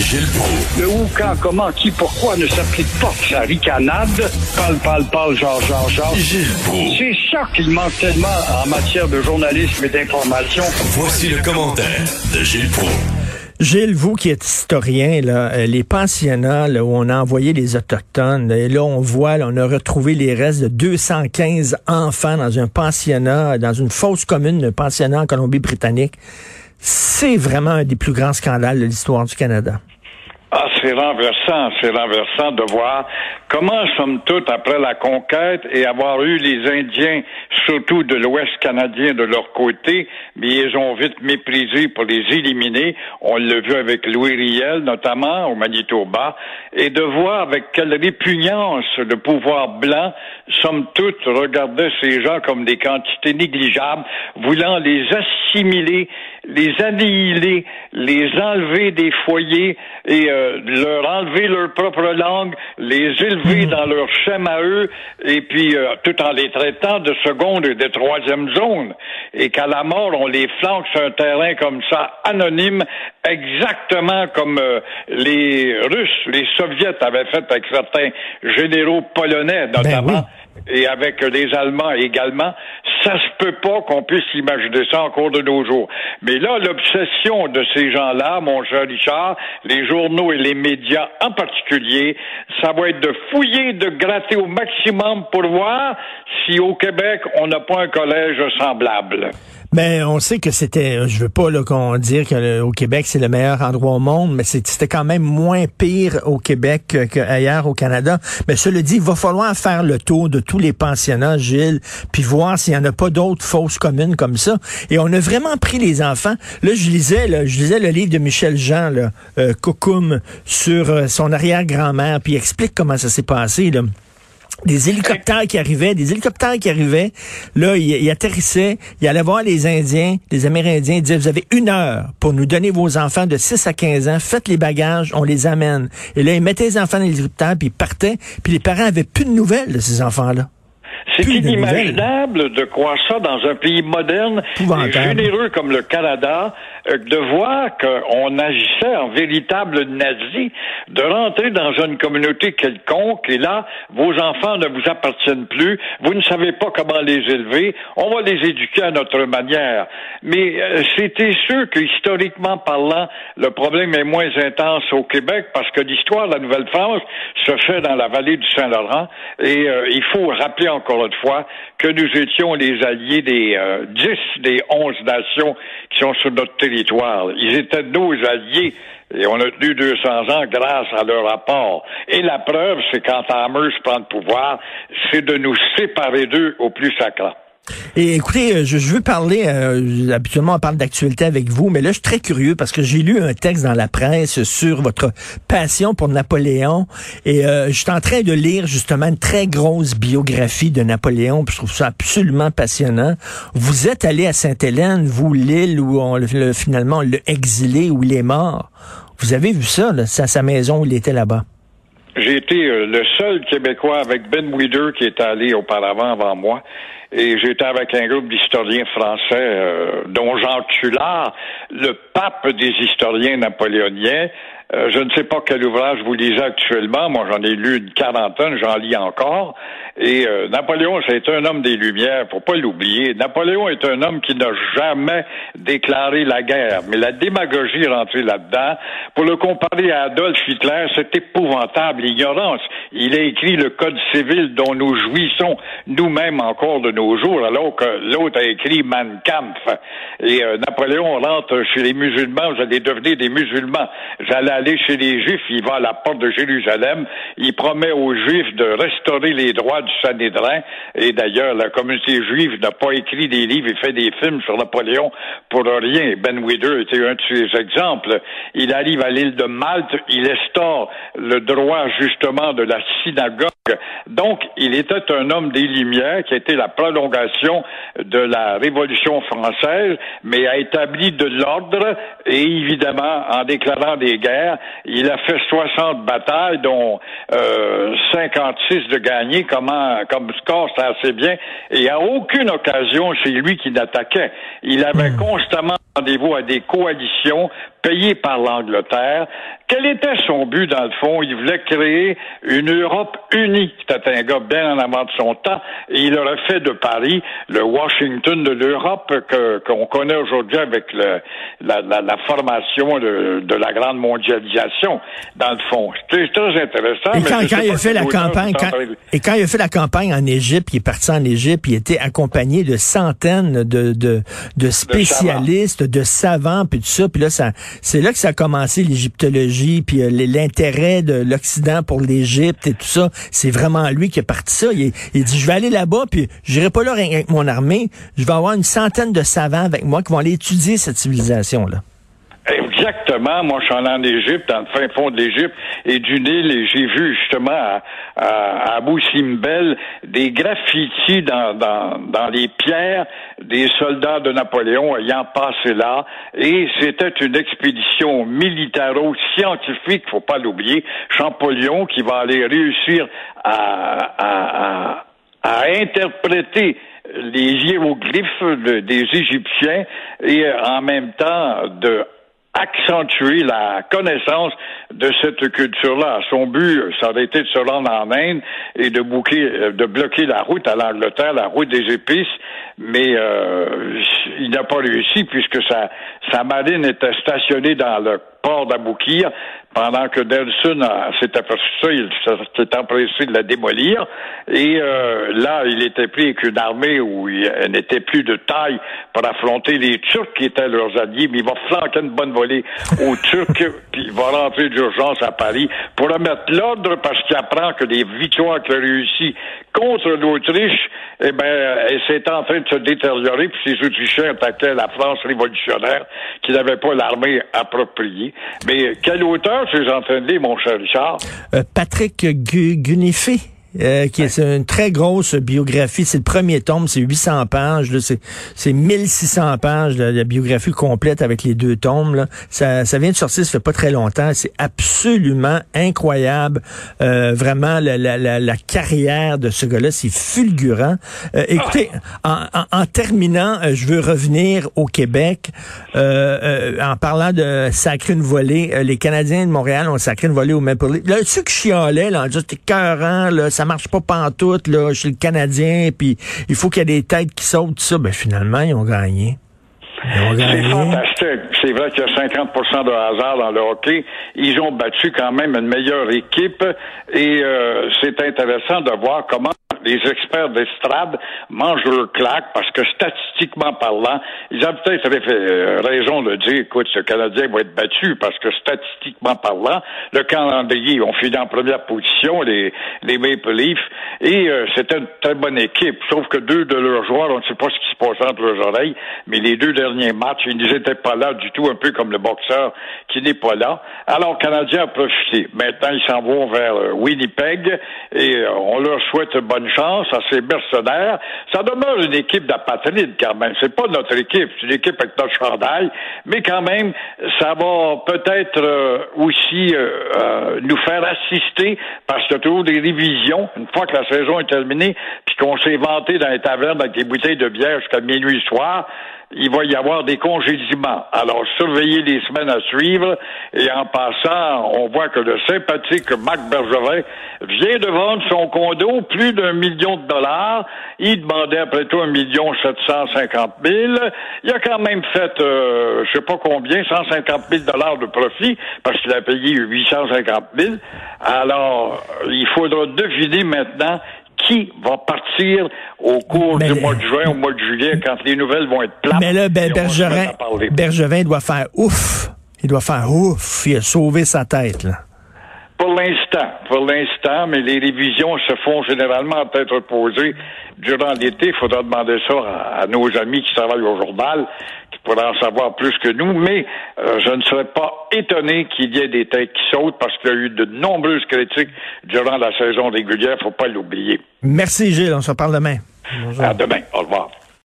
Gilles Proulx. Le où, quand, comment, qui, pourquoi ne s'applique pas sa ricanade? Parle, parle, parle, genre, genre, genre. Gilles Proulx. C'est ça qu'il manque tellement en matière de journalisme et d'information. Voici le commentaire de Gilles Proulx. Gilles, vous qui êtes historien, là, euh, les pensionnats là, où on a envoyé les Autochtones, et là on voit, là, on a retrouvé les restes de 215 enfants dans un pensionnat, dans une fosse commune de pensionnat en Colombie-Britannique. C'est vraiment un des plus grands scandales de l'histoire du Canada. Ah, c'est renversant, c'est renversant de voir comment sommes toutes après la conquête et avoir eu les Indiens, surtout de l'Ouest canadien, de leur côté, mais ils ont vite méprisé pour les éliminer. On l'a vu avec Louis Riel, notamment au Manitoba, et de voir avec quelle répugnance le pouvoir blanc, somme toute, regardait ces gens comme des quantités négligeables, voulant les assimiler, les annihiler, les enlever des foyers et euh, leur enlever leur propre langue, les élever dans leur schème à eux, et puis euh, tout en les traitant de seconde et de troisième zone, et qu'à la mort on les flanque sur un terrain comme ça, anonyme, exactement comme euh, les Russes, les Soviets avaient fait avec certains généraux polonais, notamment. Et avec les Allemands également, ça se peut pas qu'on puisse imaginer ça en cours de nos jours. Mais là, l'obsession de ces gens-là, mon cher Richard, les journaux et les médias en particulier, ça va être de fouiller, de gratter au maximum pour voir si au Québec, on n'a pas un collège semblable. Mais on sait que c'était, je veux pas qu'on dire que au Québec c'est le meilleur endroit au monde, mais c'était quand même moins pire au Québec qu'ailleurs au Canada. Mais cela dit, il va falloir faire le tour de tous les pensionnats, Gilles, puis voir s'il y en a pas d'autres fausses communes comme ça. Et on a vraiment pris les enfants. Là, je lisais, là, je lisais le livre de Michel Jean, là, euh, sur euh, son arrière-grand-mère, puis explique comment ça s'est passé. Là des hélicoptères qui arrivaient, des hélicoptères qui arrivaient. Là, ils, atterrissaient, ils allaient voir les Indiens, les Amérindiens, ils disaient, vous avez une heure pour nous donner vos enfants de 6 à 15 ans, faites les bagages, on les amène. Et là, ils mettaient les enfants dans l'hélicoptère, puis ils partaient, puis les parents avaient plus de nouvelles de ces enfants-là. C'est inimaginable de, croire ça dans un pays moderne et généreux comme le Canada, euh, de voir qu'on agissait en véritable nazi, de rentrer dans une communauté quelconque et là, vos enfants ne vous appartiennent plus, vous ne savez pas comment les élever, on va les éduquer à notre manière. Mais euh, c'était sûr que historiquement parlant, le problème est moins intense au Québec parce que l'histoire de la Nouvelle-France se fait dans la vallée du Saint-Laurent et euh, il faut rappeler encore une fois que nous étions les alliés des dix des onze nations qui sont sur notre territoire ils étaient nos alliés. Et on a tenu 200 ans grâce à leur rapport. Et la preuve, c'est quand Amherst prend le pouvoir, c'est de nous séparer d'eux au plus sacrant. Et écoutez, euh, je, veux parler, euh, habituellement on parle d'actualité avec vous, mais là je suis très curieux parce que j'ai lu un texte dans la presse sur votre passion pour Napoléon et euh, je suis en train de lire justement une très grosse biographie de Napoléon, je trouve ça absolument passionnant. Vous êtes allé à Sainte-Hélène, vous l'île où on le, finalement l'a exilé, où il est mort. Vous avez vu ça, là, sa, sa maison où il était là-bas? J'ai été le seul Québécois avec Ben Weider qui est allé auparavant avant moi et j'étais avec un groupe d'historiens français, euh, dont Jean Tullard, le pape des historiens napoléoniens. Euh, je ne sais pas quel ouvrage vous lisez actuellement. Moi, j'en ai lu une quarantaine, j'en lis encore. Et euh, Napoléon, c'est un homme des Lumières, faut pas l'oublier. Napoléon est un homme qui n'a jamais déclaré la guerre, mais la démagogie est rentrée là-dedans. Pour le comparer à Adolf Hitler, c'est épouvantable, l'ignorance. Il a écrit le Code civil dont nous jouissons nous-mêmes encore de nos jours, alors que l'autre a écrit Mein Kampf. Et euh, Napoléon rentre chez les musulmans, vous allez devenir des musulmans. J'allais aller chez les Juifs, il va à la porte de Jérusalem, il promet aux Juifs de restaurer les droits du Sanhédrin, et d'ailleurs, la communauté juive n'a pas écrit des livres et fait des films sur Napoléon pour rien. Ben Weider était un de ces exemples. Il arrive à l'île de Malte, il instaure le droit justement de la synagogue. Donc, il était un homme des Lumières qui été la prolongation de la Révolution française, mais a établi de l'ordre et évidemment, en déclarant des guerres, il a fait 60 batailles, dont euh, 56 de gagnées. Comment, comme score, c'est assez bien. Et à aucune occasion, c'est lui qui n'attaquait. Il avait hmm. constamment rendez-vous à des coalitions payées par l'Angleterre Quel était son but, dans le fond? Il voulait créer une Europe unie. C'était un gars bien en avant de son temps. Et il aurait fait de Paris le Washington de l'Europe qu'on connaît aujourd'hui avec le, la, la, la, formation de, de, la grande mondialisation, dans le fond. C'est très intéressant. Et quand, quand il a fait la campagne, quand, et quand il a fait la campagne en Égypte, il est parti en Égypte, il était accompagné de centaines de, de, de spécialistes, de savants, puis tout ça. Puis là, ça, c'est là que ça a commencé l'égyptologie, puis euh, l'intérêt de l'Occident pour l'Égypte et tout ça. C'est vraiment lui qui a parti ça. Il, il dit, je vais aller là-bas, puis j'irai pas là avec mon armée. Je vais avoir une centaine de savants avec moi qui vont aller étudier cette civilisation-là. Exactement. Moi, je suis allé en Égypte, dans le fin fond de l'Égypte et du Nil, et j'ai vu justement à, à, Abu Simbel des graffitis dans, dans, dans les pierres des soldats de Napoléon ayant passé là. Et c'était une expédition militaro-scientifique, faut pas l'oublier. Champollion qui va aller réussir à, à, à interpréter les hiéroglyphes des Égyptiens et en même temps de accentuer la connaissance de cette culture-là. Son but, ça aurait été de se rendre en Inde et de, bouquer, de bloquer la route à l'Angleterre, la route des épices, mais euh, il n'a pas réussi puisque sa, sa marine était stationnée dans le port d'Aboukir pendant que Nelson s'est aperçu ça, il s'est empressé de la démolir. Et euh, là, il était pris avec une armée où il n'était plus de taille pour affronter les Turcs qui étaient leurs alliés, mais il va flanquer une bonne volée aux Turcs, puis il va rentrer d'urgence à Paris pour remettre l'ordre parce qu'il apprend que les victoires qu'il a réussies contre l'Autriche, eh ben, c'est en train de se détériorer, puis ces Autrichiens attaquaient la France révolutionnaire qui n'avait pas l'armée appropriée. Mais quelle hauteur ces entraînés, mon cher Richard? Euh, Patrick Gunifé euh, qui est une très grosse biographie. C'est le premier tome, c'est 800 pages. C'est 1600 pages de la biographie complète avec les deux tomes. Là. Ça, ça vient de sortir, ça fait pas très longtemps. C'est absolument incroyable. Euh, vraiment, la, la, la, la, carrière de ce gars-là, c'est fulgurant. Euh, écoutez, en, en, terminant, euh, je veux revenir au Québec. en parlant de sacrer une volée, les Canadiens de Montréal ont sacré une volée au Maple Leaf. Là, ceux qui chialaient, là, c'était cœurant, là, ça marche pas pantoute, là, chez le Canadien, puis il faut qu'il y ait des têtes qui sautent, tout ça. Ben, finalement, ils ont gagné. C'est fantastique. C'est vrai qu'il y a 50% de hasard dans le hockey. Ils ont battu quand même une meilleure équipe et euh, c'est intéressant de voir comment les experts d'estrade mangent leur claque parce que statistiquement parlant, ils ont peut-être euh, raison de dire, écoute, ce Canadien va être battu parce que statistiquement parlant, le calendrier, on finit en première position, les, les Maple Leafs, et euh, c'était une très bonne équipe. Sauf que deux de leurs joueurs, on ne sait pas ce qui entre leurs oreilles, mais les deux derniers matchs, ils n'étaient pas là du tout, un peu comme le boxeur qui n'est pas là. Alors, Canadien a profité. Maintenant, ils s'en vont vers euh, Winnipeg et on leur souhaite bonne chance à ces mercenaires. Ça demeure une équipe d'apatrides quand même. C'est pas notre équipe, c'est une équipe avec notre chandail, mais quand même, ça va peut-être euh, aussi euh, euh, nous faire assister parce que toujours des révisions une fois que la saison est terminée, puis qu'on s'est vanté dans les tavernes avec des bouteilles de bière jusqu'à minuit soir il va y avoir des congédiements. Alors, surveillez les semaines à suivre. Et en passant, on voit que le sympathique Marc Bergevin vient de vendre son condo plus d'un million de dollars. Il demandait après tout un million sept cent cinquante mille. Il a quand même fait, euh, je sais pas combien, 150 mille dollars de profit parce qu'il a payé 850 mille. Alors, il faudra deviner maintenant qui va partir au cours du mois de juin, au mois de juillet, quand les nouvelles vont être plates. Mais là, ben, Bergevin, Bergevin doit faire ouf. Il doit faire ouf. Il a sauvé sa tête, là. Pour l'instant, pour l'instant, mais les révisions se font généralement être posées durant l'été. Il faudra demander ça à, nos amis qui travaillent au journal, qui pourraient en savoir plus que nous. Mais euh, je ne serais pas étonné qu'il y ait des têtes qui sautent parce qu'il y a eu de nombreuses critiques durant la saison régulière. Faut pas l'oublier. Merci Gilles. On se reparle demain. Bonjour. À demain. Au revoir.